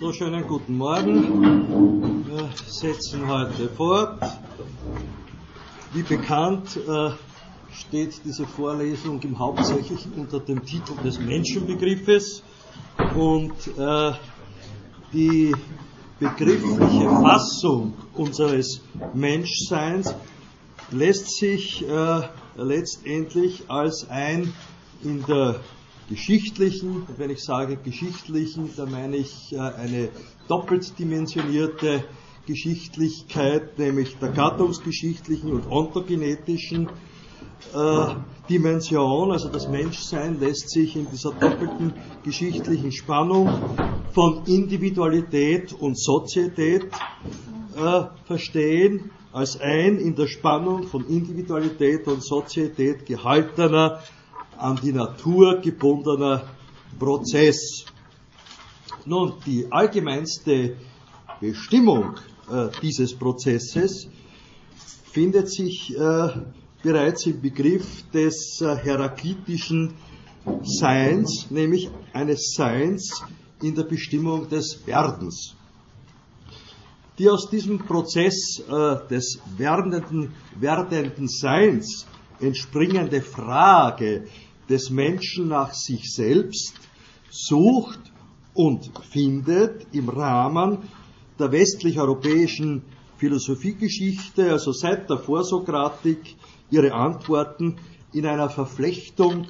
So, schönen guten Morgen. Wir setzen heute fort. Wie bekannt äh, steht diese Vorlesung im Hauptsächlichen unter dem Titel des Menschenbegriffes und äh, die begriffliche Fassung unseres Menschseins lässt sich äh, letztendlich als ein in der geschichtlichen, und wenn ich sage geschichtlichen, da meine ich äh, eine doppelt dimensionierte Geschichtlichkeit, nämlich der gattungsgeschichtlichen und ontogenetischen äh, Dimension, also das Menschsein lässt sich in dieser doppelten geschichtlichen Spannung von Individualität und Sozietät äh, verstehen, als ein in der Spannung von Individualität und Sozietät gehaltener an die Natur gebundener Prozess. Nun, die allgemeinste Bestimmung äh, dieses Prozesses findet sich äh, bereits im Begriff des äh, heraklitischen Seins, nämlich eines Seins in der Bestimmung des Werdens. Die aus diesem Prozess äh, des werdenden, werdenden Seins entspringende Frage des Menschen nach sich selbst sucht und findet im Rahmen der westlich-europäischen Philosophiegeschichte, also seit der Vorsokratik, ihre Antworten in einer Verflechtung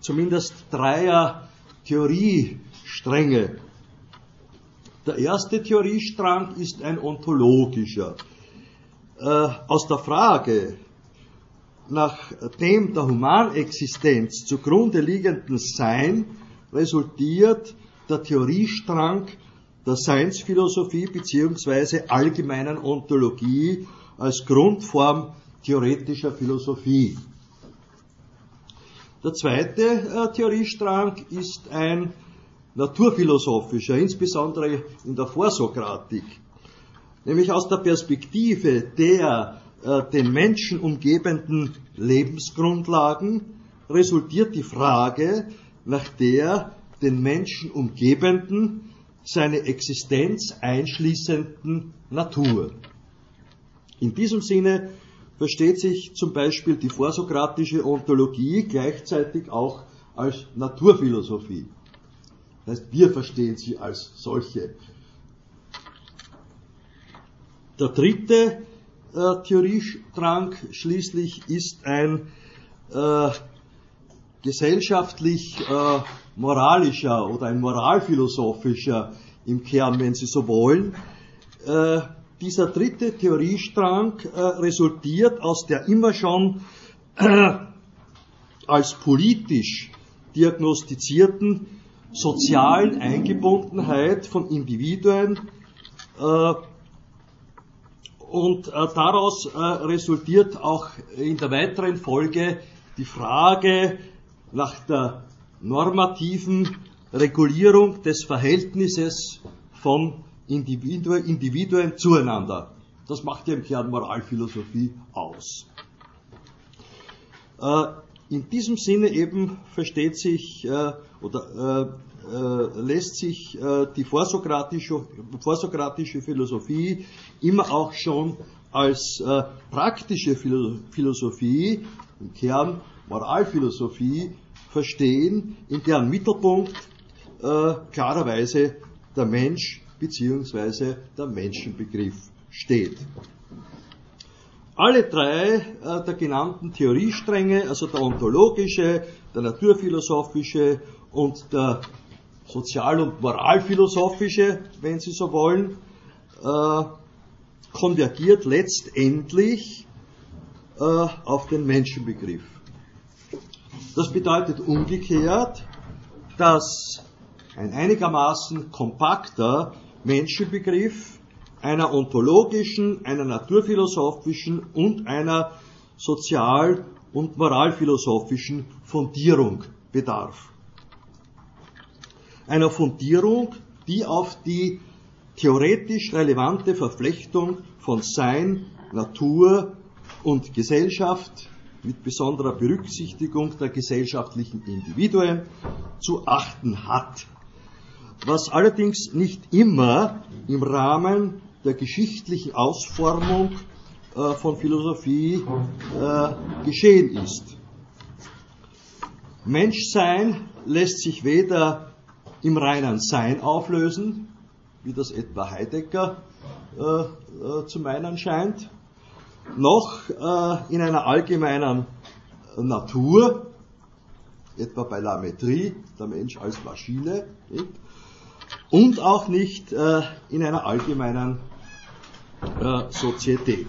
zumindest dreier Theoriestränge. Der erste Theoriestrang ist ein ontologischer. Äh, aus der Frage, nach dem der Humanexistenz zugrunde liegenden Sein resultiert der Theoriestrang der Seinsphilosophie bzw. allgemeinen Ontologie als Grundform theoretischer Philosophie. Der zweite äh, Theoriestrang ist ein naturphilosophischer, insbesondere in der Vorsokratik, nämlich aus der Perspektive der äh, den Menschen umgebenden Lebensgrundlagen resultiert die Frage nach der den Menschen umgebenden, seine Existenz einschließenden Natur. In diesem Sinne versteht sich zum Beispiel die vorsokratische Ontologie gleichzeitig auch als Naturphilosophie. Das heißt, wir verstehen sie als solche. Der dritte äh, Theoriestrang schließlich ist ein äh, gesellschaftlich äh, moralischer oder ein moralphilosophischer im Kern, wenn Sie so wollen. Äh, dieser dritte Theoriestrang äh, resultiert aus der immer schon äh, als politisch diagnostizierten sozialen Eingebundenheit von Individuen äh, und äh, daraus äh, resultiert auch in der weiteren Folge die Frage nach der normativen Regulierung des Verhältnisses von Individuen, Individuen zueinander. Das macht ja im Kern Moralphilosophie aus. Äh, in diesem Sinne eben versteht sich äh, oder äh, äh, lässt sich äh, die vorsokratische, vorsokratische Philosophie immer auch schon als äh, praktische Philosophie, im Kern Moralphilosophie, verstehen, in deren Mittelpunkt äh, klarerweise der Mensch bzw. der Menschenbegriff steht. Alle drei äh, der genannten Theoriestränge, also der ontologische, der naturphilosophische und der sozial- und moralphilosophische, wenn Sie so wollen, äh, konvergiert letztendlich äh, auf den Menschenbegriff. Das bedeutet umgekehrt, dass ein einigermaßen kompakter Menschenbegriff einer ontologischen, einer naturphilosophischen und einer sozial- und moralphilosophischen Fundierung bedarf. Einer Fundierung, die auf die theoretisch relevante Verflechtung von Sein, Natur und Gesellschaft mit besonderer Berücksichtigung der gesellschaftlichen Individuen zu achten hat. was allerdings nicht immer im Rahmen der geschichtlichen Ausformung äh, von Philosophie äh, geschehen ist. Menschsein lässt sich weder im reinen Sein auflösen, wie das etwa Heidegger äh, äh, zu meinen scheint, noch äh, in einer allgemeinen Natur, etwa bei Lametrie, der Mensch als Maschine, und auch nicht äh, in einer allgemeinen äh, Sozietät.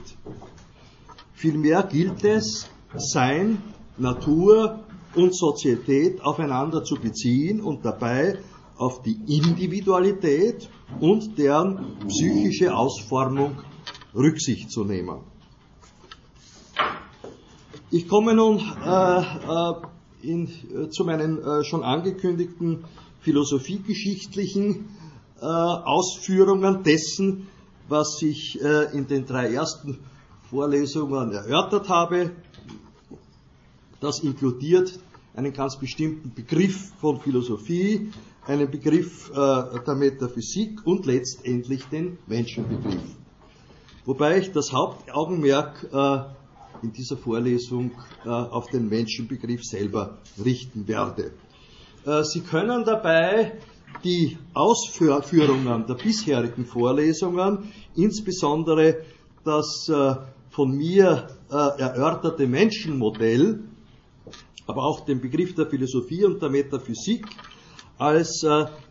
Vielmehr gilt es, Sein, Natur und Sozietät aufeinander zu beziehen und dabei auf die Individualität und deren psychische Ausformung Rücksicht zu nehmen. Ich komme nun äh, äh, in, äh, zu meinen äh, schon angekündigten philosophiegeschichtlichen äh, Ausführungen dessen, was ich äh, in den drei ersten Vorlesungen erörtert habe. Das inkludiert einen ganz bestimmten Begriff von Philosophie, einen Begriff der Metaphysik und letztendlich den Menschenbegriff. Wobei ich das Hauptaugenmerk in dieser Vorlesung äh, auf den Menschenbegriff selber richten werde. Äh, Sie können dabei die Ausführungen der bisherigen Vorlesungen, insbesondere das äh, von mir erörterte Menschenmodell, aber auch den Begriff der Philosophie und der Metaphysik als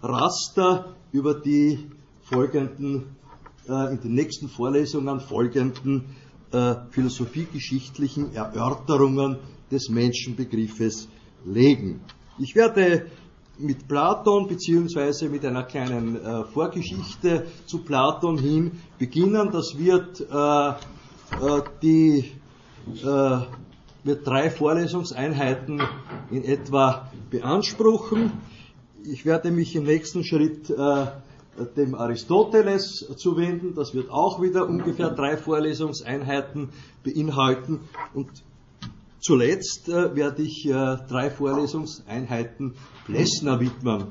Raster über die folgenden, in den nächsten Vorlesungen folgenden äh, philosophiegeschichtlichen Erörterungen des Menschenbegriffes legen. Ich werde mit Platon beziehungsweise mit einer kleinen äh, Vorgeschichte zu Platon hin beginnen. Das wird äh, äh die äh, wird drei Vorlesungseinheiten in etwa beanspruchen. Ich werde mich im nächsten Schritt äh, dem Aristoteles zuwenden. Das wird auch wieder ungefähr drei Vorlesungseinheiten beinhalten. Und zuletzt äh, werde ich äh, drei Vorlesungseinheiten Plessner widmen.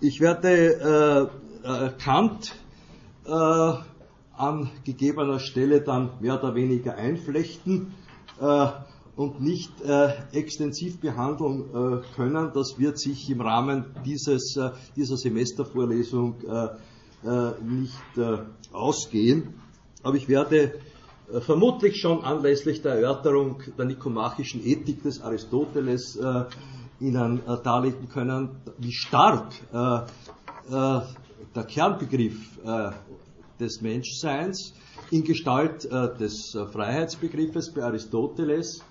Ich werde äh, äh Kant äh, an gegebener Stelle dann mehr oder weniger einflechten äh, und nicht extensiv behandeln können. Das wird sich im Rahmen dieses, dieser Semestervorlesung nicht ausgehen. Aber ich werde vermutlich schon anlässlich der Erörterung der nikomachischen Ethik des Aristoteles Ihnen darlegen können, wie stark der Kernbegriff des Menschseins in Gestalt des Freiheitsbegriffes bei Aristoteles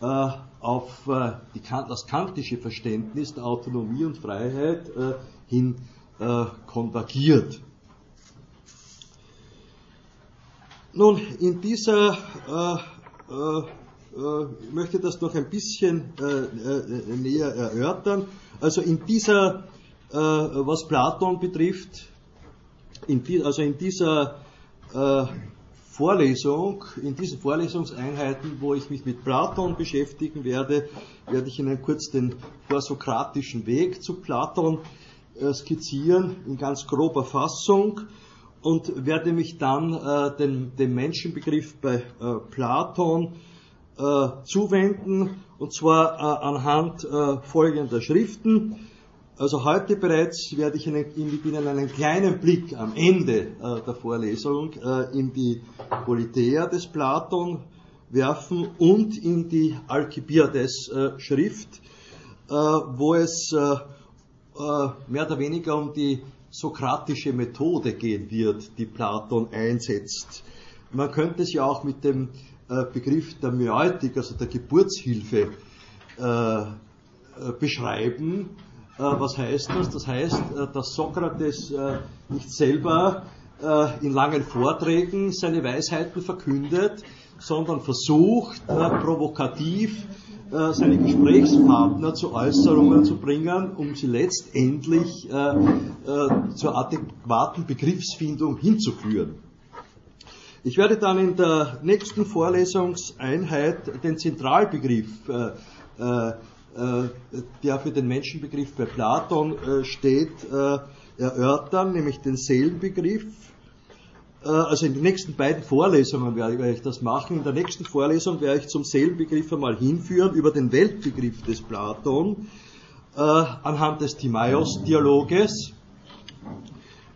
auf die, das kantische Verständnis der Autonomie und Freiheit hin äh, konvergiert. Nun, in dieser, äh, äh, äh, ich möchte das noch ein bisschen äh, äh, näher erörtern. Also in dieser, was Platon betrifft, in die, also in dieser Vorlesung, in diesen Vorlesungseinheiten, wo ich mich mit Platon beschäftigen werde, werde ich Ihnen kurz den vorsokratischen Weg zu Platon äh, skizzieren in ganz grober Fassung und werde mich dann äh, dem, dem Menschenbegriff bei äh, Platon äh, zuwenden und zwar äh, anhand äh, folgender Schriften. Also heute bereits werde ich Ihnen, Ihnen einen kleinen Blick am Ende der Vorlesung in die Politeia des Platon werfen und in die Alkibiades Schrift, wo es äh, mehr oder weniger um die sokratische Methode gehen wird, die Platon einsetzt. Man könnte es ja auch mit dem äh, Begriff der Myeutik, also der Geburtshilfe, äh, beschreiben. Was heißt das? Das heißt, dass Sokrates nicht selber in langen Vorträgen seine Weisheiten verkündet, sondern versucht, provokativ äh, seine Gesprächspartner zu Äußerungen zu bringen, um sie letztendlich äh, äh, zur adäquaten Begriffsfindung hinzuführen. Ich werde dann in der nächsten Vorlesungseinheit den Zentralbegriff, der für den Menschenbegriff bei Platon steht, erörtern, nämlich den Seelenbegriff. Äh, also in den nächsten beiden Vorlesungen werde ich das machen. In der nächsten Vorlesung werde ich zum Seelenbegriff einmal hinführen über den Weltbegriff des Platon äh, anhand des Timaeus-Dialoges.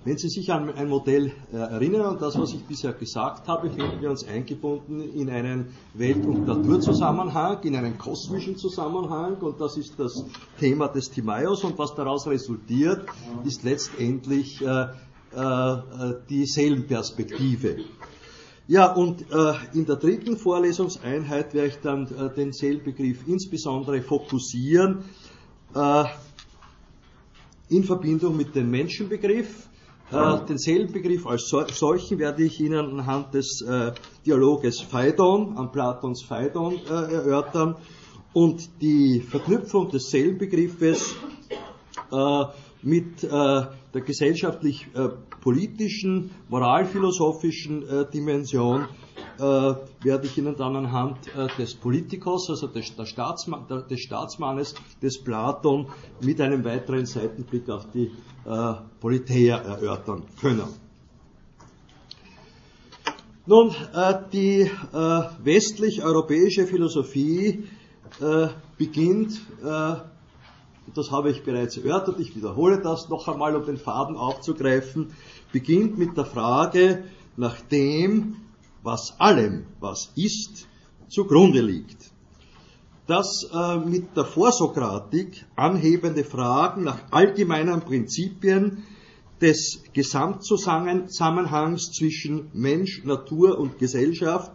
Wenn Sie sich an ein Modell äh, erinnern und das, was ich bisher gesagt habe, finden wir uns eingebunden in einen Welt- und Naturzusammenhang, in einen kosmischen Zusammenhang und das ist das Thema des Timaeus und was daraus resultiert, ist letztendlich äh, äh, die Seelenperspektive. Ja, und äh, in der dritten Vorlesungseinheit werde ich dann äh, den Seelenbegriff insbesondere fokussieren äh, in Verbindung mit dem Menschenbegriff äh, den Seelenbegriff als solchen werde ich Ihnen anhand des äh, Dialoges Phaidon, an Platons Phaidon äh, erörtern und die Verknüpfung des Seelenbegriffes mit der gesellschaftlich-politischen, moralphilosophischen Dimension werde ich Ihnen dann anhand des Politikos, also des, Staatsmann, des Staatsmannes, des Platon, mit einem weiteren Seitenblick auf die äh, Politeia erörtern können. Nun, äh, die äh, westlich-europäische Philosophie äh, beginnt, äh, das habe ich bereits erörtert, ich wiederhole das noch einmal, um den Faden aufzugreifen, beginnt mit der Frage nach dem, was allem, was ist, zugrunde liegt. Dass äh, mit der Vorsokratik anhebende Fragen nach allgemeinen Prinzipien des Gesamtzusammenhangs zwischen Mensch, Natur und Gesellschaft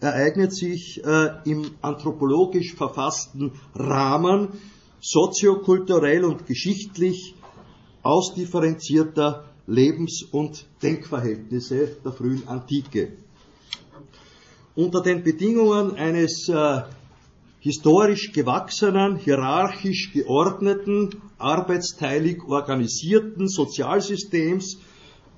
ereignet sich äh, im anthropologisch verfassten Rahmen soziokulturell und geschichtlich ausdifferenzierter Lebens- und Denkverhältnisse der frühen Antike. Unter den Bedingungen eines äh, historisch gewachsenen, hierarchisch geordneten, arbeitsteilig organisierten Sozialsystems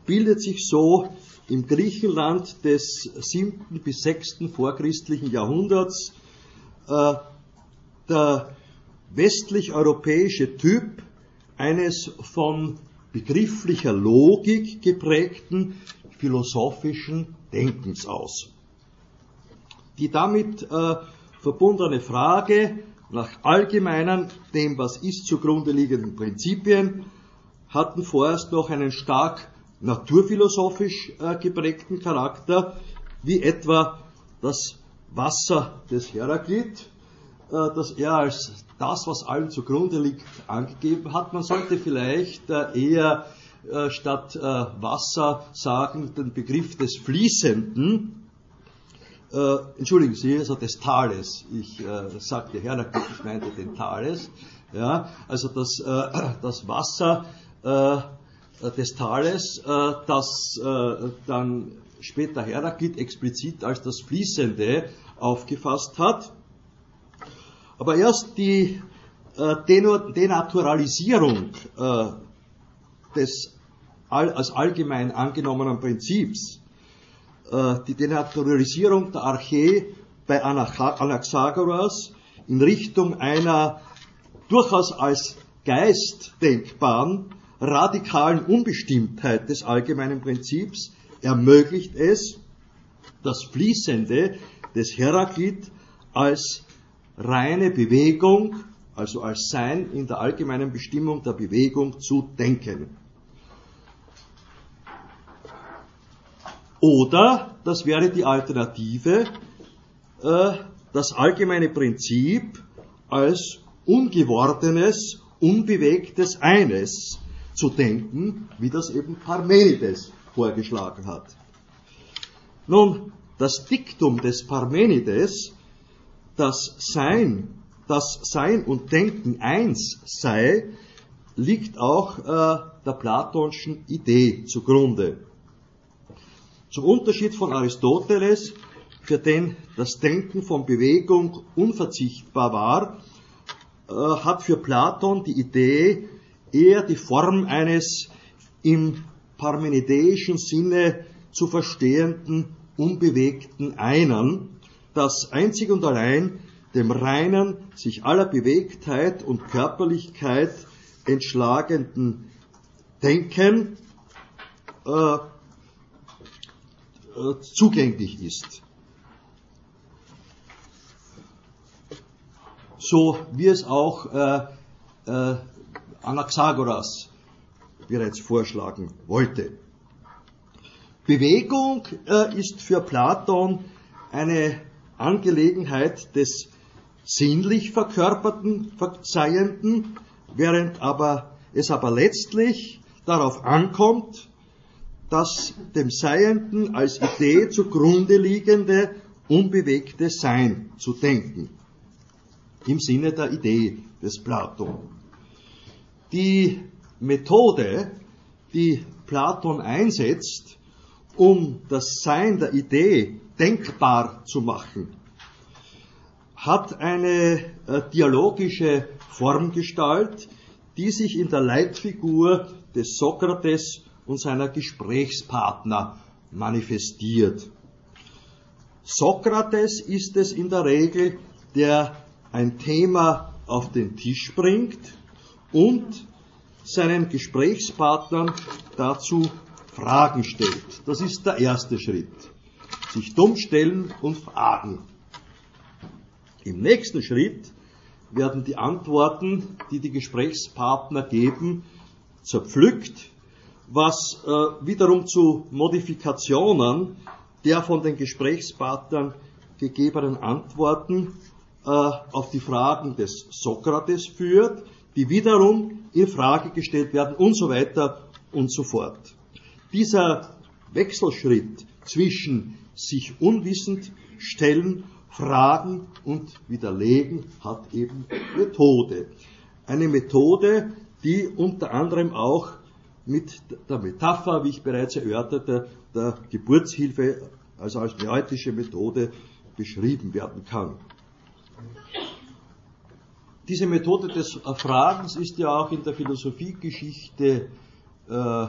bildet sich so im Griechenland des 7. bis 6. vorchristlichen Jahrhunderts äh, der westlich-europäische Typ eines von begrifflicher Logik geprägten philosophischen Denkens aus. Die damit äh, verbundene Frage nach allgemeinen, dem was ist zugrunde liegenden Prinzipien, hatten vorerst noch einen stark naturphilosophisch äh, geprägten Charakter, wie etwa das Wasser des Heraklit, äh, das er als das, was allem zugrunde liegt, angegeben hat. Man sollte vielleicht äh, eher äh, statt Wasser sagen den Begriff des Fließenden, äh, entschuldigen Sie, also des Tales. Ich äh, sagte Heraklit, ich meinte den Tales. Ja, also das, äh, das Wasser äh, des Tales, äh, das äh, dann später Heraklit explizit als das Fließende aufgefasst hat. Aber erst die äh, Denaturalisierung äh, des als allgemein angenommenen Prinzips. Äh, die Denaturalisierung der Archä bei Anaxagoras in Richtung einer durchaus als Geist denkbaren radikalen Unbestimmtheit des allgemeinen Prinzips ermöglicht es, das Fließende des Heraklit als reine Bewegung, also als Sein in der allgemeinen Bestimmung der Bewegung zu denken. Oder, das wäre die Alternative, äh, das allgemeine Prinzip als ungewordenes, unbewegtes Eines zu denken, wie das eben Parmenides vorgeschlagen hat. Nun, das Diktum des Parmenides, dass Sein, dass Sein und Denken eins sei, liegt auch äh, der platonschen Idee zugrunde. Zum Unterschied von Aristoteles, für den das Denken von Bewegung unverzichtbar war, äh, hat für Platon die Idee eher die Form eines im parmenideischen Sinne zu verstehenden, unbewegten Einen, das einzig und allein dem reinen, sich aller Bewegtheit und Körperlichkeit entschlagenden Denken äh, äh, zugänglich ist. So wie es auch äh, äh, Anaxagoras bereits vorschlagen wollte. Bewegung äh, ist für Platon eine Angelegenheit des sinnlich verkörperten Seienden, während aber es aber letztlich darauf ankommt, das dem Seienden als Idee zugrunde liegende, unbewegte Sein zu denken. Im Sinne der Idee des Platon. Die Methode, die Platon einsetzt, um das Sein der Idee denkbar zu machen, hat eine äh, dialogische Formgestalt, die sich in der Leitfigur des Sokrates und seiner Gesprächspartner manifestiert. Sokrates ist es in der Regel, der ein Thema auf den Tisch bringt und seinen Gesprächspartnern dazu Fragen stellt. Das ist der erste Schritt. Sich dumm stellen und fragen. Im nächsten Schritt werden die Antworten, die die Gesprächspartner geben, zerpflückt, was äh, wiederum zu Modifikationen der von den Gesprächspartnern gegebenen Antworten äh, auf die Fragen des Sokrates führt, die wiederum in Frage gestellt werden und so weiter und so fort. Dieser Wechselschritt zwischen sich unwissend stellen, fragen und widerlegen hat eben Methode. Eine Methode, die unter anderem auch mit der Metapher, wie ich bereits erörterte, der Geburtshilfe, also als neutische Methode beschrieben werden kann. Diese Methode des Fragens ist ja auch in der Philosophiegeschichte äh,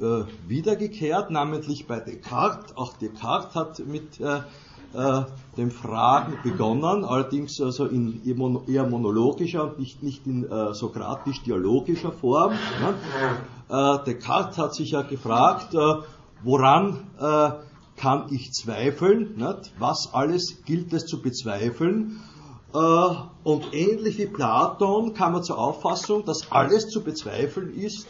äh, wiedergekehrt, namentlich bei Descartes. Auch Descartes hat mit äh, äh, dem Fragen begonnen, allerdings also in eher monologischer und nicht, nicht in äh, sokratisch-dialogischer Form. Ne? Äh, Descartes hat sich ja gefragt, äh, woran äh, kann ich zweifeln? Nicht? Was alles gilt es zu bezweifeln? Äh, und ähnlich wie Platon kam er zur Auffassung, dass alles zu bezweifeln ist,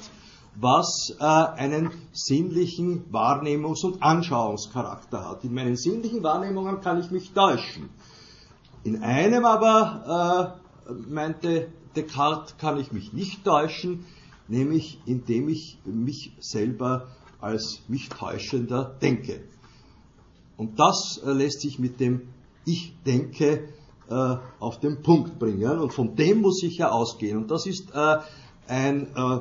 was äh, einen sinnlichen Wahrnehmungs- und Anschauungscharakter hat. In meinen sinnlichen Wahrnehmungen kann ich mich täuschen. In einem aber, äh, meinte Descartes, kann ich mich nicht täuschen, nämlich indem ich mich selber als mich täuschender denke. Und das äh, lässt sich mit dem Ich denke äh, auf den Punkt bringen und von dem muss ich ja ausgehen. Und das ist äh, ein äh,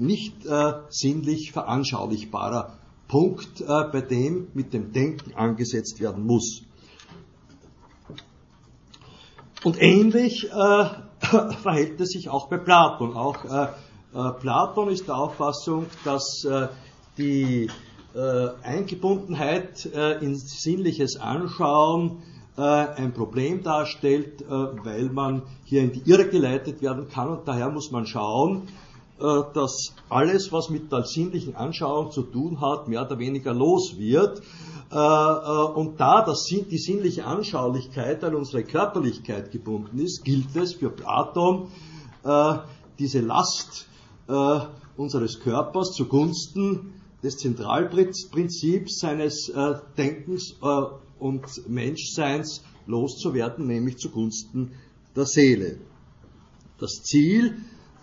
nicht äh, sinnlich veranschaulichbarer Punkt, äh, bei dem mit dem Denken angesetzt werden muss. Und ähnlich äh, verhält es sich auch bei Platon. Auch äh, äh, Platon ist der Auffassung, dass äh, die Eingebundenheit in sinnliches Anschauen ein Problem darstellt, weil man hier in die Irre geleitet werden kann und daher muss man schauen, dass alles, was mit der sinnlichen Anschauung zu tun hat, mehr oder weniger los wird. Äh, äh, und da das, die sinnliche Anschaulichkeit an unsere Körperlichkeit gebunden ist, gilt es für Platon, diese Last unseres Körpers zugunsten des Zentralprinzips seines Denkens und Menschseins loszuwerden, nämlich zugunsten der Seele. Das Ziel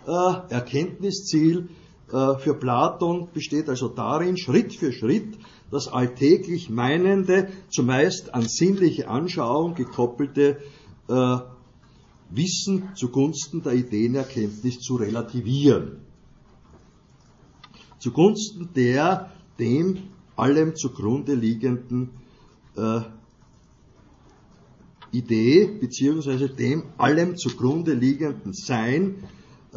äh, Erkenntnisziel äh, für Platon besteht also darin, Schritt für Schritt das alltäglich Meinende, zumeist an sinnliche Anschauung gekoppelte äh, Wissen zugunsten der Ideenerkenntnis zu relativieren. Zugunsten der dem allem zugrunde liegenden äh, Idee beziehungsweise dem allem zugrunde liegenden Sein,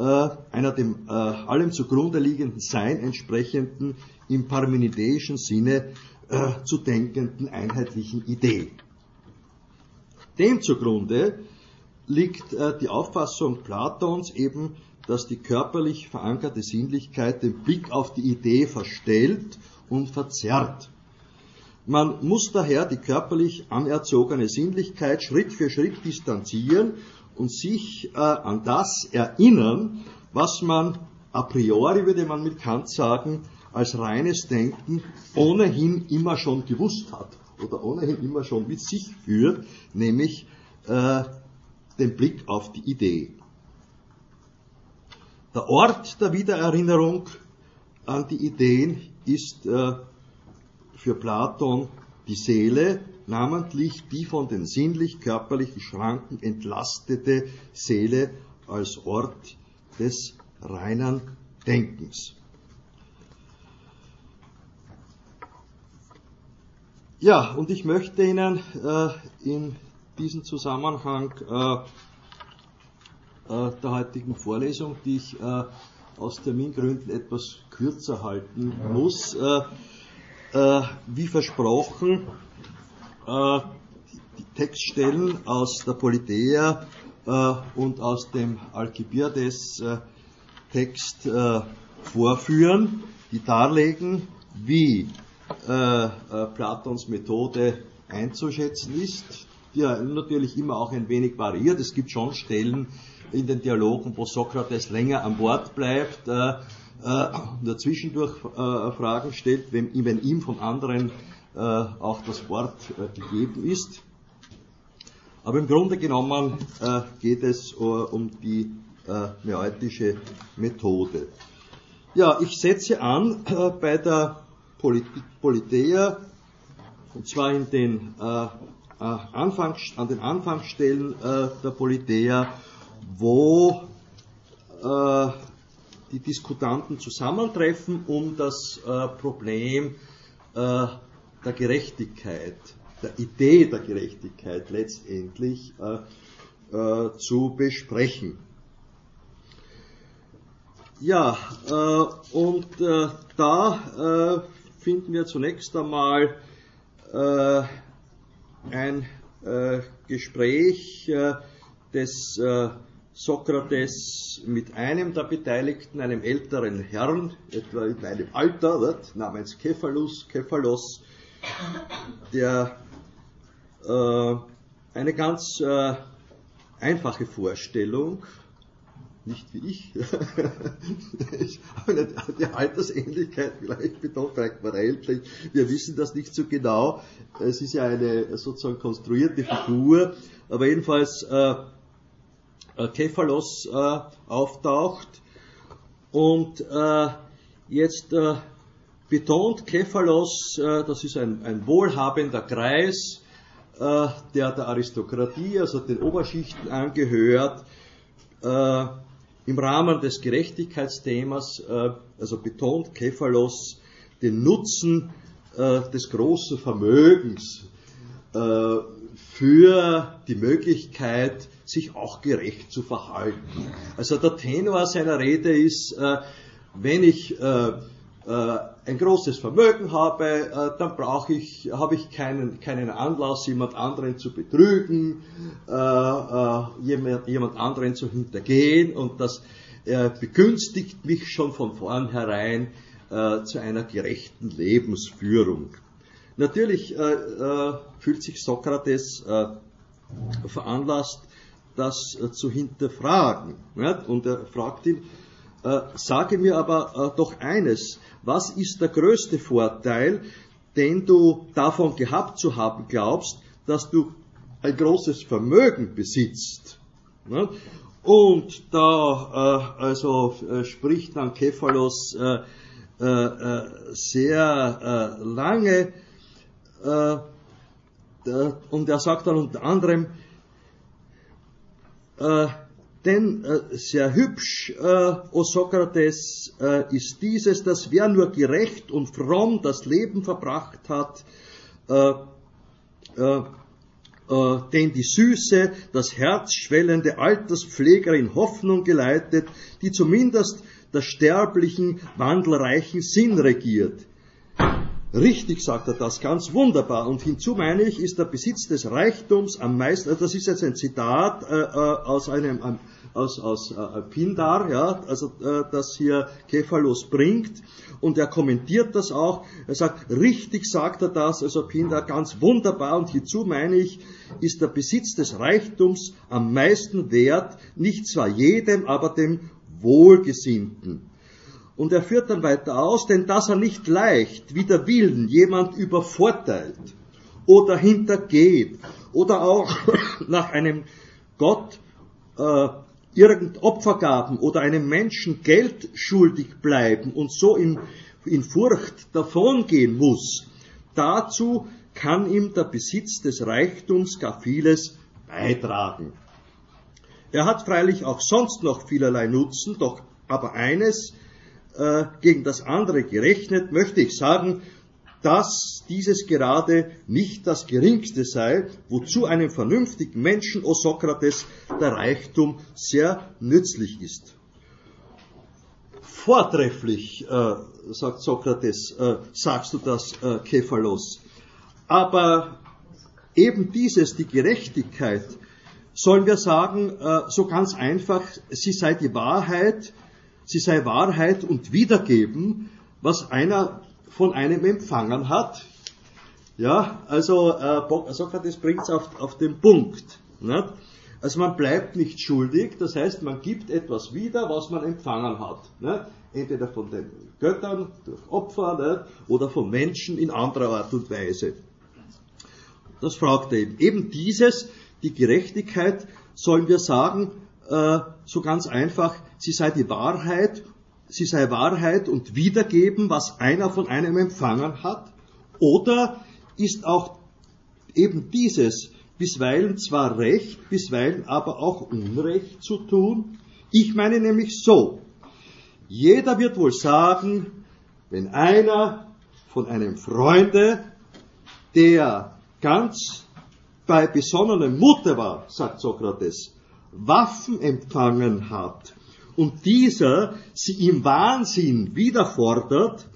einer dem äh, allem zugrunde liegenden Sein entsprechenden, im parmenideischen Sinne äh, zu denkenden einheitlichen Idee. Dem zugrunde liegt äh, die Auffassung Platons eben, dass die körperlich verankerte Sinnlichkeit den Blick auf die Idee verstellt und verzerrt. Man muss daher die körperlich anerzogene Sinnlichkeit Schritt für Schritt distanzieren und sich äh, an das erinnern, was man a priori, würde man mit Kant sagen, als reines Denken ohnehin immer schon gewusst hat oder ohnehin immer schon mit sich führt, nämlich äh, den Blick auf die Idee. Der Ort der Wiedererinnerung an die Ideen ist äh, für Platon die Seele, namentlich die von den sinnlich-körperlichen Schranken entlastete Seele als Ort des reinen Denkens. Ja, und ich möchte Ihnen äh, in diesem Zusammenhang äh, äh, der heutigen Vorlesung, die ich äh, aus Termingründen etwas kürzer halten muss, äh, äh, wie versprochen, die Textstellen aus der Politeia und aus dem Alcibiades Text vorführen, die darlegen, wie äh, äh, Platons Methode einzuschätzen ist, die natürlich immer auch ein wenig variiert. Es gibt schon Stellen in den Dialogen, wo Sokrates länger an Bord bleibt, äh, äh, zwischendurch äh, Fragen stellt, wenn, wenn, ihm von anderen äh, auch das Wort äh, gegeben ist. Aber im Grunde genommen äh, geht es um die neoetische Methode. Ja, ich setze an bei der Politeia, und zwar in den, äh, äh, Anfang, an den Anfangsstellen äh, der Politeia, wo äh, die Diskutanten zusammentreffen, um das äh, Problem äh, der Gerechtigkeit, der Idee der Gerechtigkeit letztendlich zu besprechen. Ja, und da finden wir zunächst einmal äh, ein äh, Gespräch äh, des äh, Sokrates mit einem der Beteiligten, einem älteren Herrn, etwa in meinem Alter, namens Cephalus, Cephalos, der äh, eine ganz äh, einfache Vorstellung nicht wie ich. ich habe die Altersähnlichkeit vielleicht betont, vielleicht. Wir wissen das nicht so genau. Es ist ja eine sozusagen konstruierte Figur. Aber jedenfalls äh, äh, Kephalos äh, auftaucht und äh, jetzt äh, betont Kephalos, äh, das ist ein, ein wohlhabender Kreis, äh, der der Aristokratie, also den Oberschichten angehört, äh, im Rahmen des Gerechtigkeitsthemas, äh, also betont Kephalos den Nutzen äh, des großen Vermögens äh, für die Möglichkeit, sich auch gerecht zu verhalten. Also der Tenor seiner Rede ist, wenn ich äh, ein großes Vermögen habe, äh, dann brauche ich, habe ich keinen, keinen Anlass, jemand anderen zu betrügen, äh, jemand, jemand anderen zu hintergehen und das begünstigt mich schon von vornherein zu einer gerechten Lebensführung. Natürlich fühlt sich Sokrates veranlasst, das zu hinterfragen. Und er fragt ihn, sage mir aber doch eines, was ist der größte Vorteil, den du davon gehabt zu haben glaubst, dass du ein großes Vermögen besitzt? Ne? Und da äh, also äh, spricht dann Kephalos äh, äh, äh sehr äh, lange und er sagt dann unter anderem, denn äh, sehr hübsch, äh, o Sokrates, äh, ist dieses, dass wer nur gerecht und fromm das Leben verbracht hat, äh, äh, äh, den die süße, das Herz schwellende Alterspflegerin Hoffnung geleitet, die zumindest der sterblichen, wandelreichen Sinn regiert. Richtig sagt er das, ganz wunderbar. Und hinzu meine ich, ist der Besitz des Reichtums am meisten, das ist jetzt ein Zitat äh, äh aus einem, aus, aus äh, Pindar, ja, also äh, das hier Kephalos bringt. Und er kommentiert das auch. Er sagt, richtig sagt er das, also Pindar ganz wunderbar. Und hierzu meine ich, ist der Besitz des Reichtums am meisten wert, nicht zwar jedem, aber dem Wohlgesinnten. Und er führt dann weiter aus, denn dass er nicht leicht wider Willen jemand übervorteilt oder hintergeht oder auch nach einem Gott äh, irgend Opfergaben oder einem Menschen Geld schuldig bleiben und so in, in Furcht davongehen muss, dazu kann ihm der Besitz des Reichtums gar vieles beitragen. Er hat freilich auch sonst noch vielerlei Nutzen, doch aber eines, äh, gegen das andere gerechnet, möchte ich sagen, dass dieses gerade nicht das geringste sei, wozu einem vernünftigen Menschen, o Sokrates, der Reichtum sehr nützlich ist. Vortrefflich, äh, sagt Sokrates, äh, sagst du das, äh, Kephalos. Aber eben dieses, die Gerechtigkeit, sollen wir sagen, äh, so ganz einfach, sie sei die Wahrheit, sie sei Wahrheit und Wiedergeben, was einer von einem empfangen hat. Ja, also äh, Sokrates bringt es auf, auf den Punkt. Nicht? Also man bleibt nicht schuldig, das heißt, man gibt etwas wieder, was man empfangen hat. Nicht? Entweder von den Göttern durch Opfer nicht? oder von Menschen in anderer Art und Weise. Das fragt er eben. Eben dieses, die Gerechtigkeit, sollen wir sagen, äh, so ganz einfach, sie sei die Wahrheit, sie sei Wahrheit und wiedergeben, was einer von einem empfangen hat, oder ist auch eben dieses bisweilen zwar Recht, bisweilen aber auch Unrecht zu tun? Ich meine nämlich so, jeder wird wohl sagen, wenn einer von einem Freunde, der ganz bei besonnenem Mute war, sagt Sokrates, Waffen empfangen hat und dieser sie im Wahnsinn wiederfordert,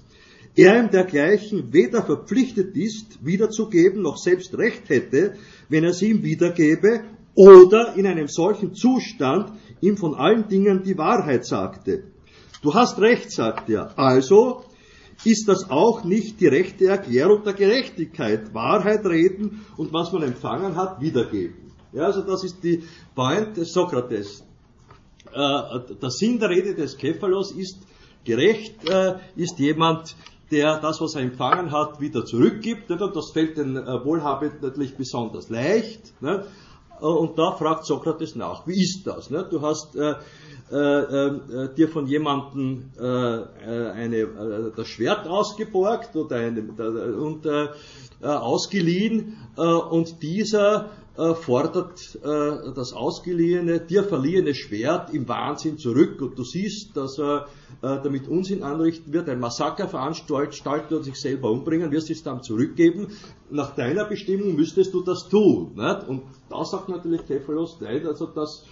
er ihm dergleichen weder verpflichtet ist, wiederzugeben, noch selbst Recht hätte, wenn er sie ihm wiedergebe, oder in einem solchen Zustand ihm von allen Dingen die Wahrheit sagte. Du hast Recht, sagt er. Also ist das auch nicht die rechte Erklärung der Gerechtigkeit. Wahrheit reden und was man empfangen hat, wiedergeben. Ja, also das ist die Point des Sokrates. Äh, der Sinn der Rede des Kephalos ist, gerecht äh, ist jemand, der das, was er empfangen hat, wieder zurückgibt. Und das fällt den äh, Wohlhabenden natürlich besonders leicht. Ne? Und da fragt Sokrates nach, wie ist das? Ne? Du hast äh, äh, äh, dir von jemandem äh, eine, das Schwert ausgeborgt oder eine, und ausgeliehen und dieser äh, fordert äh, das ausgeliehene, dir verliehene Schwert im Wahnsinn zurück und du siehst, dass er äh, damit Unsinn anrichten wird, ein Massaker veranstalten und sich selber umbringen, wirst es dann zurückgeben. Nach deiner Bestimmung müsstest du das tun. Nicht? Und da sagt natürlich Kephalos, nein, also das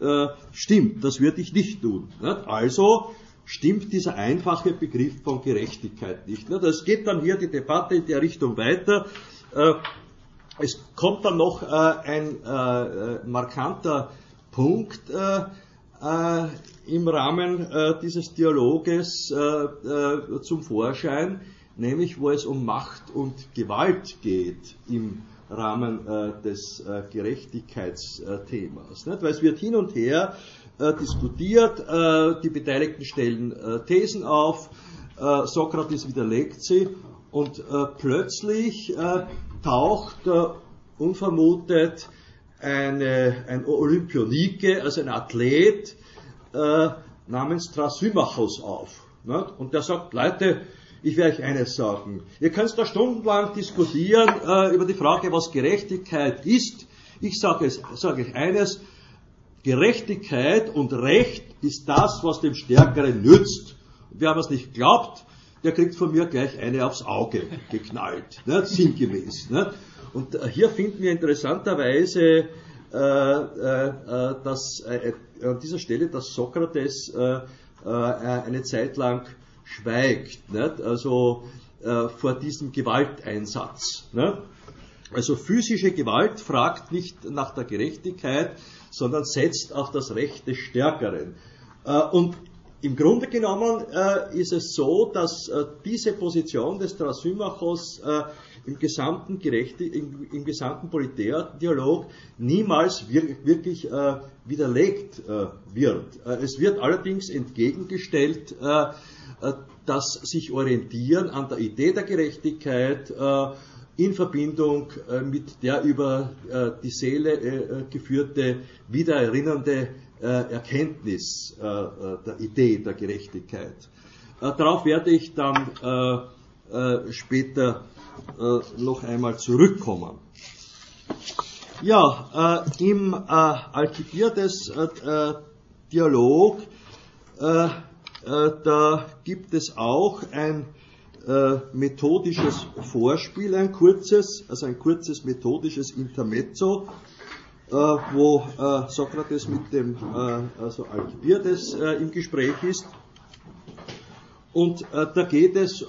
äh, stimmt, das würde ich nicht tun. Nicht? Also stimmt dieser einfache Begriff von Gerechtigkeit nicht. Nicht? Es geht dann hier die Debatte in der Richtung weiter. Es kommt dann noch äh, ein äh, äh markanter Punkt äh, äh, im Rahmen dieses Dialoges zum Vorschein, nämlich wo es um Macht und Gewalt geht im Rahmen des Gerechtigkeitsthemas. Nicht? Weil es wird hin und her diskutiert, die Beteiligten stellen Thesen auf, Sokrates widerlegt sie und plötzlich taucht äh, unvermutet eine, ein Olympionike, also ein Athlet äh, namens Trasymachos auf. Ne? Und der sagt, Leute, ich werde euch eines sagen. Ihr könnt da stundenlang diskutieren äh, über die Frage, was Gerechtigkeit ist. Ich sage, es, sage euch eines, Gerechtigkeit und Recht ist das, was dem Stärkeren nützt. Und wer es nicht glaubt, der kriegt von mir gleich eine aufs Auge geknallt, ne, sinngemäß. Ne. Und äh, hier finden wir interessanterweise, äh, äh, äh dass äh, an dieser Stelle, dass Sokrates äh, eine Zeit lang schweigt. Nicht? Also äh, vor diesem Gewalteinsatz. Ne? Also physische Gewalt fragt nicht nach der Gerechtigkeit, sondern setzt auf das Recht des Stärkeren. Äh, und im Grunde genommen äh, ist es so, dass äh, diese Position des Thrasymachos äh, im gesamten, Gerechte, im, im gesamten Politärdialog niemals wir, wirklich äh, widerlegt äh, wird. Äh, es wird allerdings entgegengestellt, dass sich orientieren an der Idee der Gerechtigkeit in Verbindung mit der über die Seele geführte, wiedererinnernde Erkenntnis der Idee der Gerechtigkeit. Darauf werde ich dann später äh, noch einmal zurückkommen. Ja, äh, im äh, Alcibiades-Dialog, äh, äh, da gibt es auch ein äh, methodisches Vorspiel, ein kurzes, also ein kurzes methodisches Intermezzo, wo Sokrates mit dem also Alcibiades im Gespräch ist. Und da geht es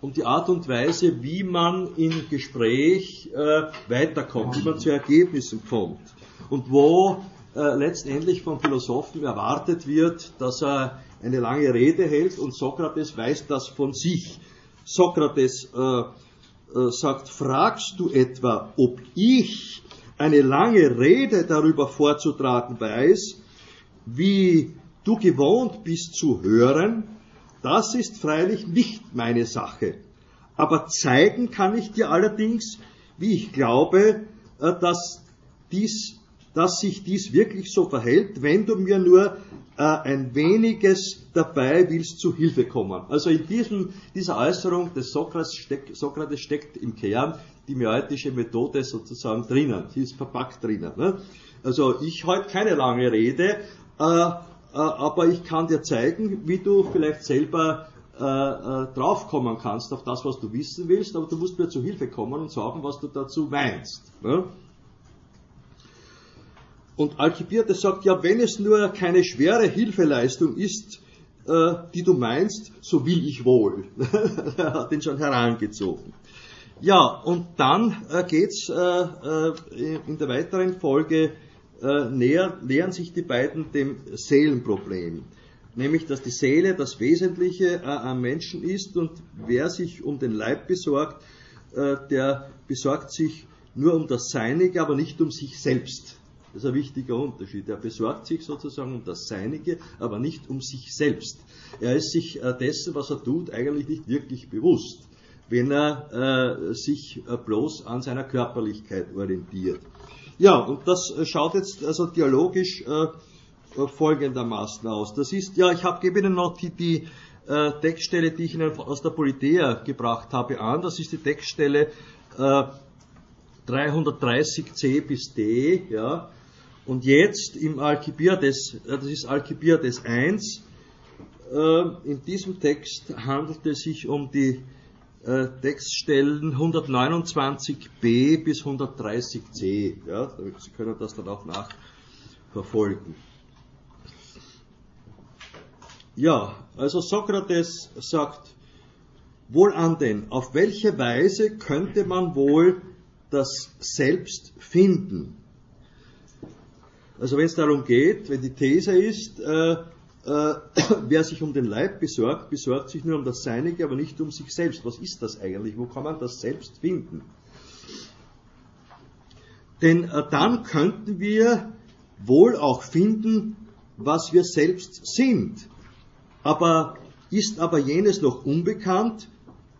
um die Art und Weise, wie man im Gespräch äh, weiterkommt, wie man zu Ergebnissen kommt und wo äh, letztendlich vom Philosophen erwartet wird, dass er eine lange Rede hält und Sokrates weiß das von sich. Sokrates äh, äh sagt, fragst du etwa, ob ich eine lange Rede darüber vorzutragen weiß, wie du gewohnt bist zu hören, das ist freilich nicht meine Sache. Aber zeigen kann ich dir allerdings, wie ich glaube, äh, dass, dies, dass sich dies wirklich so verhält, wenn du mir nur äh, ein weniges dabei willst zu Hilfe kommen. Also in diesem, dieser Äußerung des Sokrates, steck, Sokrates steckt im Kern die mioetische Methode sozusagen drinnen. Sie ist verpackt drinnen. Ne? Also ich halte keine lange Rede, äh, äh, aber ich kann dir zeigen, wie du vielleicht selber äh, äh, draufkommen kannst auf das, was du wissen willst, aber du musst mir zu Hilfe kommen und sagen, was du dazu meinst. Ne? Und Alcibiades sagt, ja, wenn es nur keine schwere Hilfeleistung ist, äh, die du meinst, so will ich wohl. er hat ihn schon herangezogen. Ja, und dann äh, geht's äh, äh, in der weiteren Folge äh, näher, nähern sich die beiden dem Seelenproblem. Nämlich, dass die Seele das Wesentliche am Menschen ist und wer sich um den Leib besorgt, der besorgt sich nur um das Seinige, aber nicht um sich selbst. Das ist ein wichtiger Unterschied. Er besorgt sich sozusagen um das Seinige, aber nicht um sich selbst. Er ist sich äh, dessen, was er tut, eigentlich nicht wirklich bewusst, wenn er äh, sich äh, bloß an seiner Körperlichkeit orientiert. Ja, und das äh, schaut jetzt also dialogisch äh, folgendermaßen aus. Das ist, ja, ich habe, gebe Ihnen noch die, die äh, Textstelle, die ich Ihnen aus der Politea gebracht habe, an. Das ist die Textstelle äh, 330c bis d. Ja. Und jetzt im Alcibiades, äh, das ist Alcibiades 1, in diesem Text handelt es sich um die äh, Textstellen 129b bis 130c. Ja, Sie können das dann auch nachverfolgen. Ja, also Sokrates sagt, wohlan denn, auf welche Weise könnte man wohl das Selbst finden? Also wenn es darum geht, wenn die These ist, äh, äh, wer sich um den Leib besorgt, besorgt sich nur um das Seinige, aber nicht um sich selbst. Was ist das eigentlich? Wo kann man das selbst finden? Denn äh, dann könnten wir wohl auch finden, was wir selbst sind. Aber ist aber jenes noch unbekannt,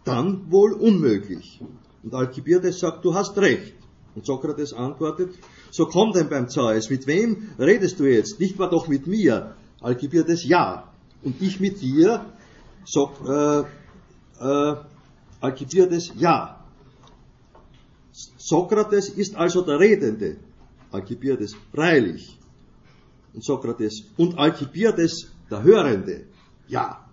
dann wohl unmöglich. Und Alcibiades sagt, du hast recht. Und Sokrates antwortet, so komm denn beim Zeus, mit wem redest du jetzt? Nicht mal doch mit mir. Alcibiades ja. Und ich mit dir, so, äh, äh, Alcibiades ja. Sokrates ist also der Redende. Alcibiades freilich. Und Sokrates und Alcibiades der Hörende. Ja.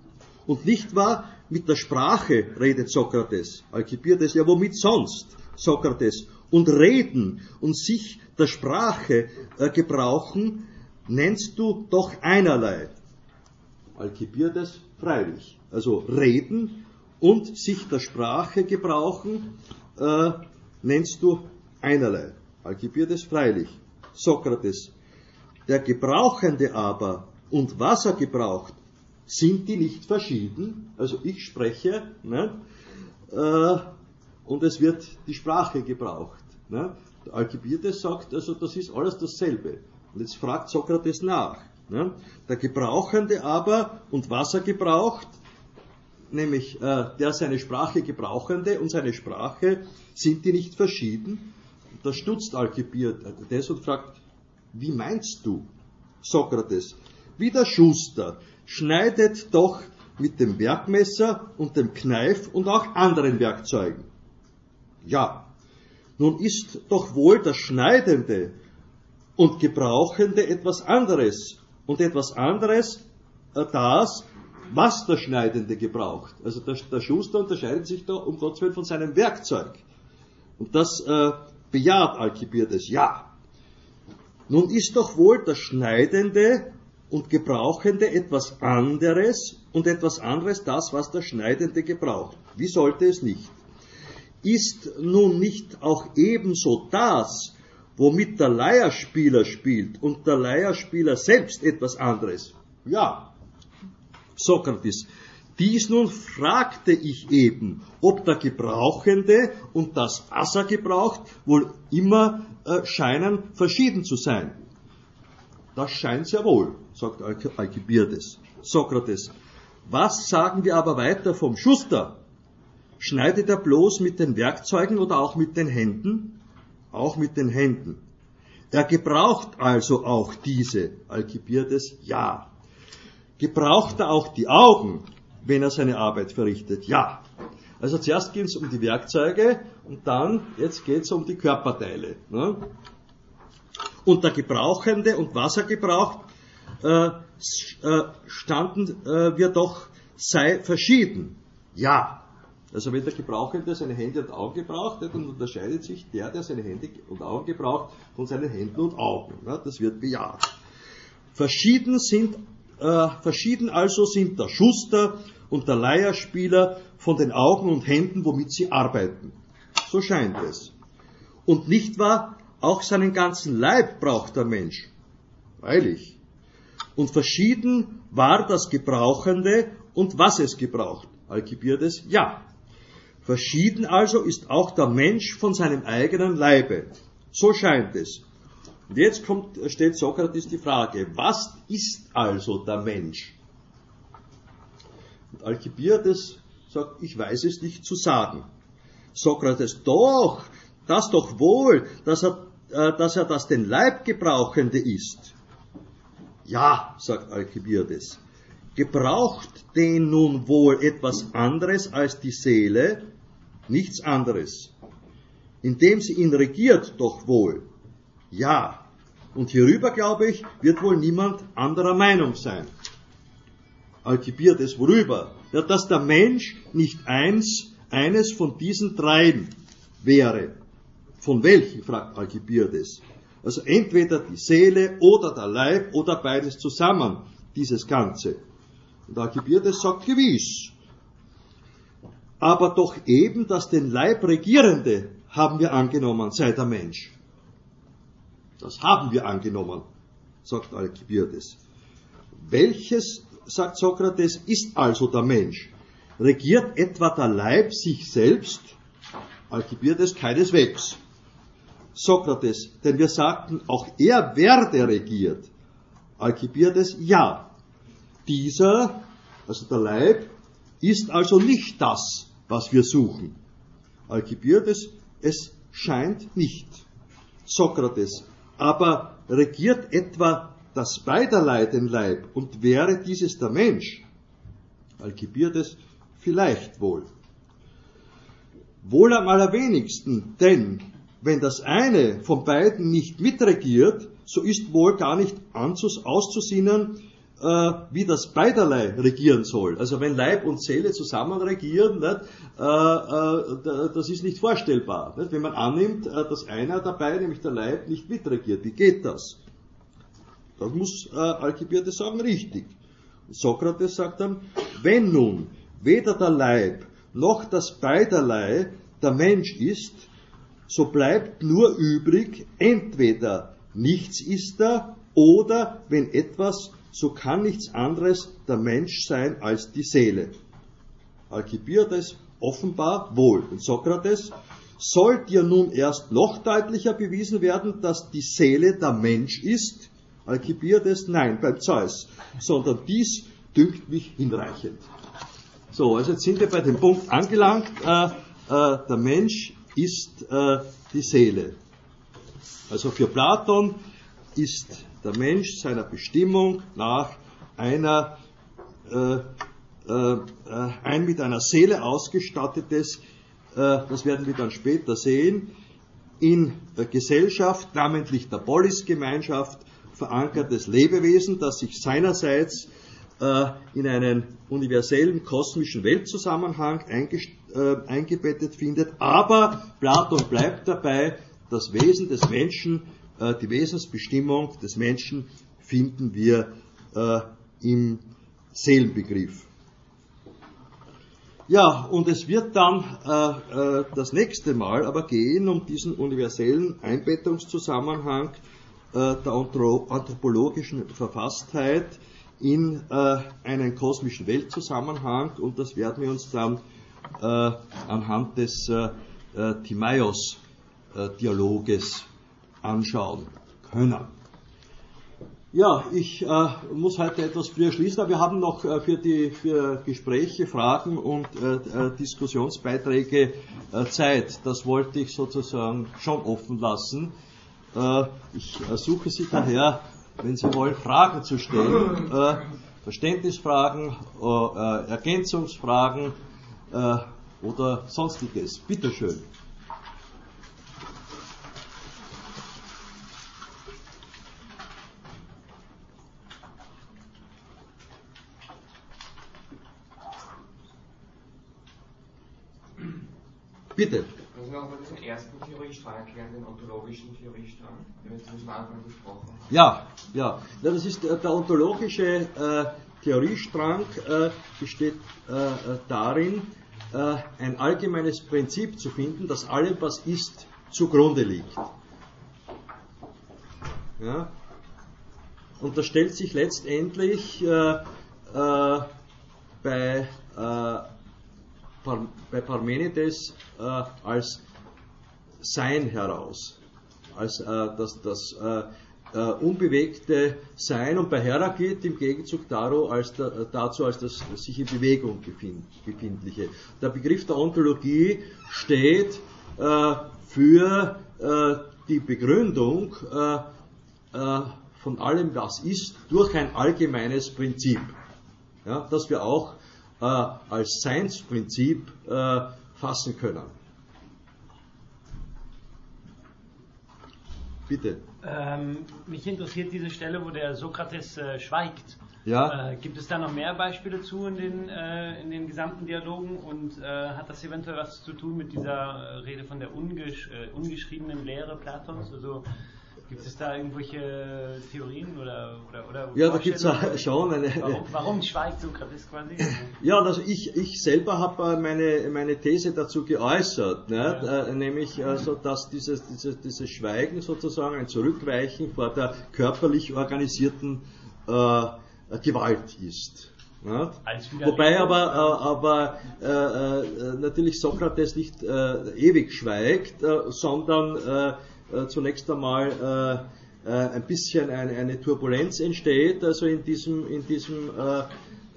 Und nicht wahr, mit der Sprache redet Sokrates. Alcibiades, ja womit sonst? Sokrates. Und reden und sich der Sprache äh, gebrauchen, nennst du doch einerlei. Alcibiades freilich. Also reden und sich der Sprache gebrauchen, äh, nennst du einerlei. Alkibiades freilich. Sokrates. Der Gebrauchende aber und was er gebraucht, sind die nicht verschieden? Also ich spreche ne, äh, und es wird die Sprache gebraucht. Ne? Alkibiades sagt, also das ist alles dasselbe. Und jetzt fragt Sokrates nach. Ne? Der Gebrauchende aber und was er gebraucht, nämlich äh, der seine Sprache gebrauchende und seine Sprache, sind die nicht verschieden? Da stutzt Alkibiades und fragt, wie meinst du? Sokrates, wie der Schuster schneidet doch mit dem Werkmesser und dem Kneif und auch anderen Werkzeugen. Ja, nun ist doch wohl das Schneidende und Gebrauchende etwas anderes und etwas anderes äh, das, was der Schneidende gebraucht. Also der, der, Schuster unterscheidet sich da um Gottes Willen von seinem Werkzeug. Und das äh, bejaht Alkibiades, ja. Nun ist doch wohl das Schneidende und Gebrauchende etwas anderes und etwas anderes das, was der Schneidende gebraucht. Wie sollte es nicht? Ist nun nicht auch ebenso das, womit der Leierspieler spielt und der Leierspieler selbst etwas anderes? Ja. Sokrates. Dies nun fragte ich eben, ob der Gebrauchende und das, was er gebraucht, wohl immer äh, scheinen verschieden zu sein. Das scheint sehr wohl, sagt Alkibiades. Sokrates. Was sagen wir aber weiter vom Schuster? Schneidet er bloß mit den Werkzeugen oder auch mit den Händen? Auch mit den Händen. Er gebraucht also auch diese, Alkibiades, ja. Gebraucht er auch die Augen, wenn er seine Arbeit verrichtet? Ja. Also zuerst geht es um die Werkzeuge und dann, jetzt geht es um die Körperteile. Ne? Und der Gebrauchende und was er gebraucht, äh, äh, standen äh, wir doch sei verschieden. Ja. Also wenn der Gebrauchende seine Hände und Augen gebraucht, dann unterscheidet sich der, der seine Hände und Augen gebraucht, von seinen Händen und Augen. Das wird bejaht. Verschieden sind, äh, verschieden also sind der Schuster und der Leierspieler von den Augen und Händen, womit sie arbeiten. So scheint es. Und nicht wahr, auch seinen ganzen Leib braucht der Mensch. Freilich. Und verschieden war das Gebrauchende und was es gebraucht. Alkibiades, ja. Verschieden also ist auch der Mensch von seinem eigenen Leibe. So scheint es. Und jetzt kommt, stellt Sokrates die Frage, was ist also der Mensch? Und Alkibiades sagt, ich weiß es nicht zu sagen. Sokrates, doch, das doch wohl, dass er, äh, dass er das den Leib gebrauchende ist. Ja, sagt Alkibiades, gebraucht den nun wohl etwas anderes als die Seele, nichts anderes. Indem sie ihn regiert, doch wohl. Ja. Und hierüber, glaube ich, wird wohl niemand anderer Meinung sein. Alkibiades, worüber? Ja, dass der Mensch nicht eins, eines von diesen dreien wäre. Von welchen, fragt Alkibiades. Also entweder die Seele oder der Leib oder beides zusammen, dieses Ganze. Und Alkibiades sagt gewiss, aber doch eben das den Leib regierende haben wir angenommen, sei der Mensch. Das haben wir angenommen, sagt Alkibiades. Welches, sagt Sokrates, ist also der Mensch? Regiert etwa der Leib sich selbst? Alkibiades keineswegs. Sokrates, denn wir sagten, auch er werde regiert. Alkibiades, ja. Dieser, also der Leib, ist also nicht das, was wir suchen. Alkibiades, es scheint nicht. Sokrates, aber regiert etwa das beiderlei den Leib und wäre dieses der Mensch? Alkibiades, vielleicht wohl. Wohl am allerwenigsten, denn wenn das eine von beiden nicht mitregiert, so ist wohl gar nicht auszusinnen, äh, wie das beiderlei regieren soll. Also wenn Leib und Seele zusammen regieren, nicht, äh, äh, das ist nicht vorstellbar. Nicht? Wenn man annimmt, äh, dass einer dabei, nämlich der Leib, nicht mitregiert, wie geht das? Das muss äh, Alkibiades sagen, richtig. Sokrates sagt dann, wenn nun weder der Leib noch das beiderlei der Mensch ist, so bleibt nur übrig, entweder nichts ist er oder wenn etwas, so kann nichts anderes der Mensch sein als die Seele. Alkibiades offenbar wohl. Und Sokrates, soll dir nun erst noch deutlicher bewiesen werden, dass die Seele der Mensch ist? Alkibiades, nein, beim Zeus, sondern dies dünkt mich hinreichend. So, also jetzt sind wir bei dem Punkt angelangt, äh, äh, der Mensch ist äh, die Seele. Also für Platon ist der Mensch seiner Bestimmung nach einer, äh, äh, ein mit einer Seele ausgestattetes, äh, das werden wir dann später sehen, in der Gesellschaft, namentlich der Polisgemeinschaft, verankertes Lebewesen, das sich seinerseits äh, in einen universellen kosmischen Weltzusammenhang äh, eingebettet findet. Aber Platon bleibt dabei, das Wesen des Menschen, äh, die Wesensbestimmung des Menschen finden wir im Seelenbegriff. Ja, und es wird dann äh, das nächste Mal aber gehen um diesen universellen Einbettungszusammenhang äh, der anthropologischen Verfasstheit in äh, einen kosmischen Weltzusammenhang und das werden wir uns dann äh, anhand des äh, äh Timaeus-Dialoges äh, anschauen können. Ja, ich äh, muss heute etwas früher schließen, aber wir haben noch äh, für die für Gespräche, Fragen und äh, Diskussionsbeiträge Zeit. Das wollte ich sozusagen schon offen lassen. ich ersuche Sie daher, wenn Sie wollen, Fragen zu stellen, äh, Verständnisfragen, äh, Ergänzungsfragen äh, oder sonstiges. Bitte schön. Bitte. Können Sie nochmal diesen ersten Theoriestrang erklären, den ontologischen Theoriestrang, den wir zum Anfang besprochen haben? Ja, ja. ja das ist äh, der ontologische äh, Theoriestrang äh, besteht äh, darin, äh, ein allgemeines Prinzip zu finden, das allem, was ist, zugrunde liegt. Ja? Und das stellt sich letztendlich äh, bei bei Parmenides äh, als Sein heraus, als äh, das, das äh, äh unbewegte Sein und bei Heraklit im Gegenzug dazu als, dazu als das sich in Bewegung befindliche. Der Begriff der Ontologie steht äh, für äh, die Begründung von allem, was ist, durch ein allgemeines Prinzip, ja, das wir auch äh, als Seinsprinzip äh, fassen können. Bitte. Ähm, mich interessiert diese Stelle, wo der Sokrates äh, schweigt. Ja. Äh, gibt es da noch mehr Beispiele zu in den, äh, in den gesamten Dialogen und äh, hat das eventuell was zu tun mit dieser Rede von der ungesch ungeschriebenen Lehre Platons? Also Gibt es da irgendwelche Theorien oder, oder, oder Ja, da gibt es schon eine. Warum, warum schweigt Sokrates quasi? Ja, also ich, ich selber habe äh, meine, meine These dazu geäußert, ne? Ja. Äh, nämlich also, dass dieses, dieses, dieses Schweigen sozusagen ein Zurückweichen vor der körperlich organisierten äh, Gewalt ist. Ja? Wobei aber, äh, aber äh, äh, natürlich Sokrates nicht ewig schweigt, sondern äh, zunächst einmal äh, äh, ein bisschen eine, eine, Turbulenz entsteht, also in diesem, in diesem,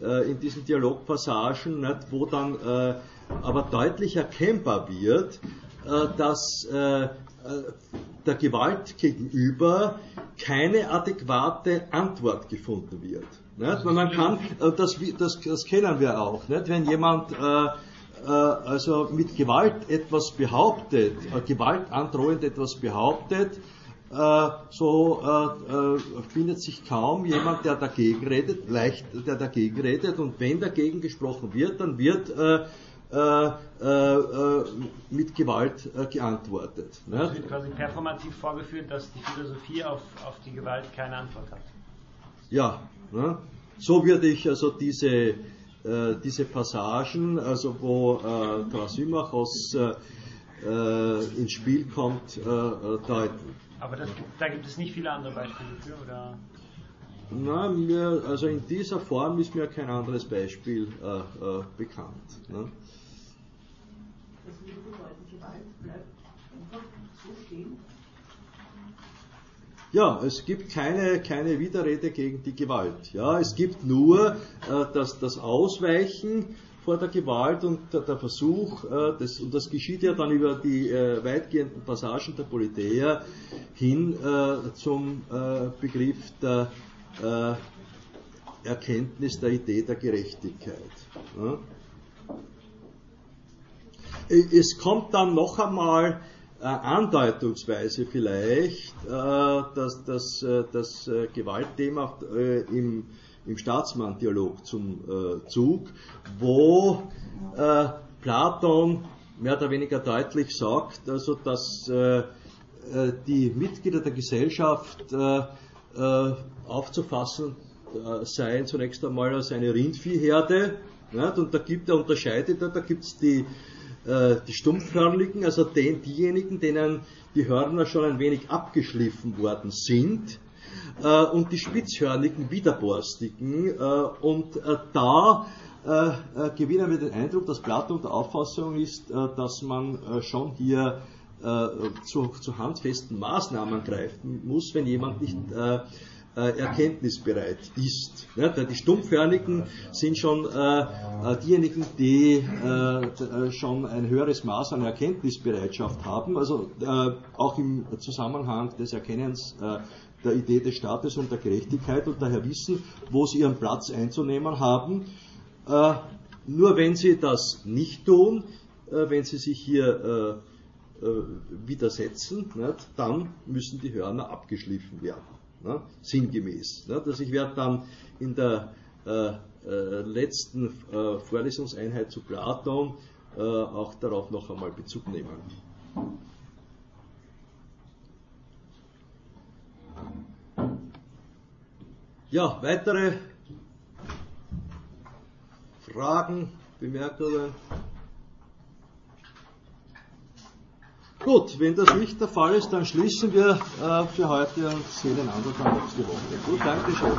in diesen Dialogpassagen, nicht, wo dann aber deutlich erkennbar wird, dass der Gewalt gegenüber keine adäquate Antwort gefunden wird. Man kann, das, das, das kennen wir auch, nicht? wenn jemand äh, äh, also mit Gewalt etwas behauptet, äh, Gewalt androhend etwas behauptet, äh, so findet sich kaum jemand, der dagegen redet, leicht, der dagegen redet, und wenn dagegen gesprochen wird, dann wird mit Gewalt geantwortet. Ne? Es wird quasi performativ vorgeführt, dass die Philosophie auf, auf die Gewalt keine Antwort hat. Ja, ne? so würde ich also diese, äh, diese Passagen, also wo äh, Trasimachos äh, äh, ins Spiel kommt, äh, äh, deuten. Aber das, da gibt es nicht viele andere Beispiele für, oder? Na, mir, also in dieser Form ist mir kein anderes Beispiel äh, äh, bekannt. Ne? Das Wiedergewalt bleibt einfach so stehen. Ja, es gibt keine, keine Widerrede gegen die Gewalt. Ja, es gibt nur äh, das, das Ausweichen vor der Gewalt und der, der Versuch, äh, das, und das geschieht ja dann über die äh, weitgehenden Passagen der Politeia hin äh, zum äh, Begriff der äh, Erkenntnis der Idee der Gerechtigkeit. Ja. Es kommt dann noch einmal andeutungsweise vielleicht äh, dass das, äh, das äh, Gewaltthema äh, im, im Staatsmann-Dialog zum äh, Zug, wo Platon mehr oder weniger deutlich sagt, also dass die Mitglieder der Gesellschaft aufzufassen seien zunächst einmal als eine Rindviehherde. Und da gibt er unterscheidet er, da gibt es die äh, die Stumpfhörnligen, also den, diejenigen, denen die Hörner schon ein wenig abgeschliffen worden sind, äh, und die spitzhörnigen, widerborstigen. Äh, und äh, da äh, äh, gewinnen wir den Eindruck, dass Platon der Auffassung ist, dass man schon hier zu, zu, handfesten Maßnahmen greifen muss, wenn jemand nicht äh, erkenntnisbereit ist. Ja, die Stumpfhörnigen sind schon äh, äh diejenigen, die äh, äh, schon ein höheres Maß an Erkenntnisbereitschaft haben, also äh, auch im Zusammenhang des Erkennens der Idee des Staates und der Gerechtigkeit und daher wissen, wo sie ihren Platz einzunehmen haben. nur wenn sie das nicht tun, wenn sie sich hier widersetzen, dann müssen die Hörner abgeschliffen werden ne, sinngemäß. Ne, dass ich werde dann in der äh, äh, letzten äh, Vorlesungseinheit zu Platon äh, auch darauf noch einmal Bezug nehmen. Ja, weitere Fragen, Bemerkungen? Gut, wenn das nicht der Fall ist, dann schließen wir äh, für heute und sehen einander dann nächste Woche. Gut, Dankeschön.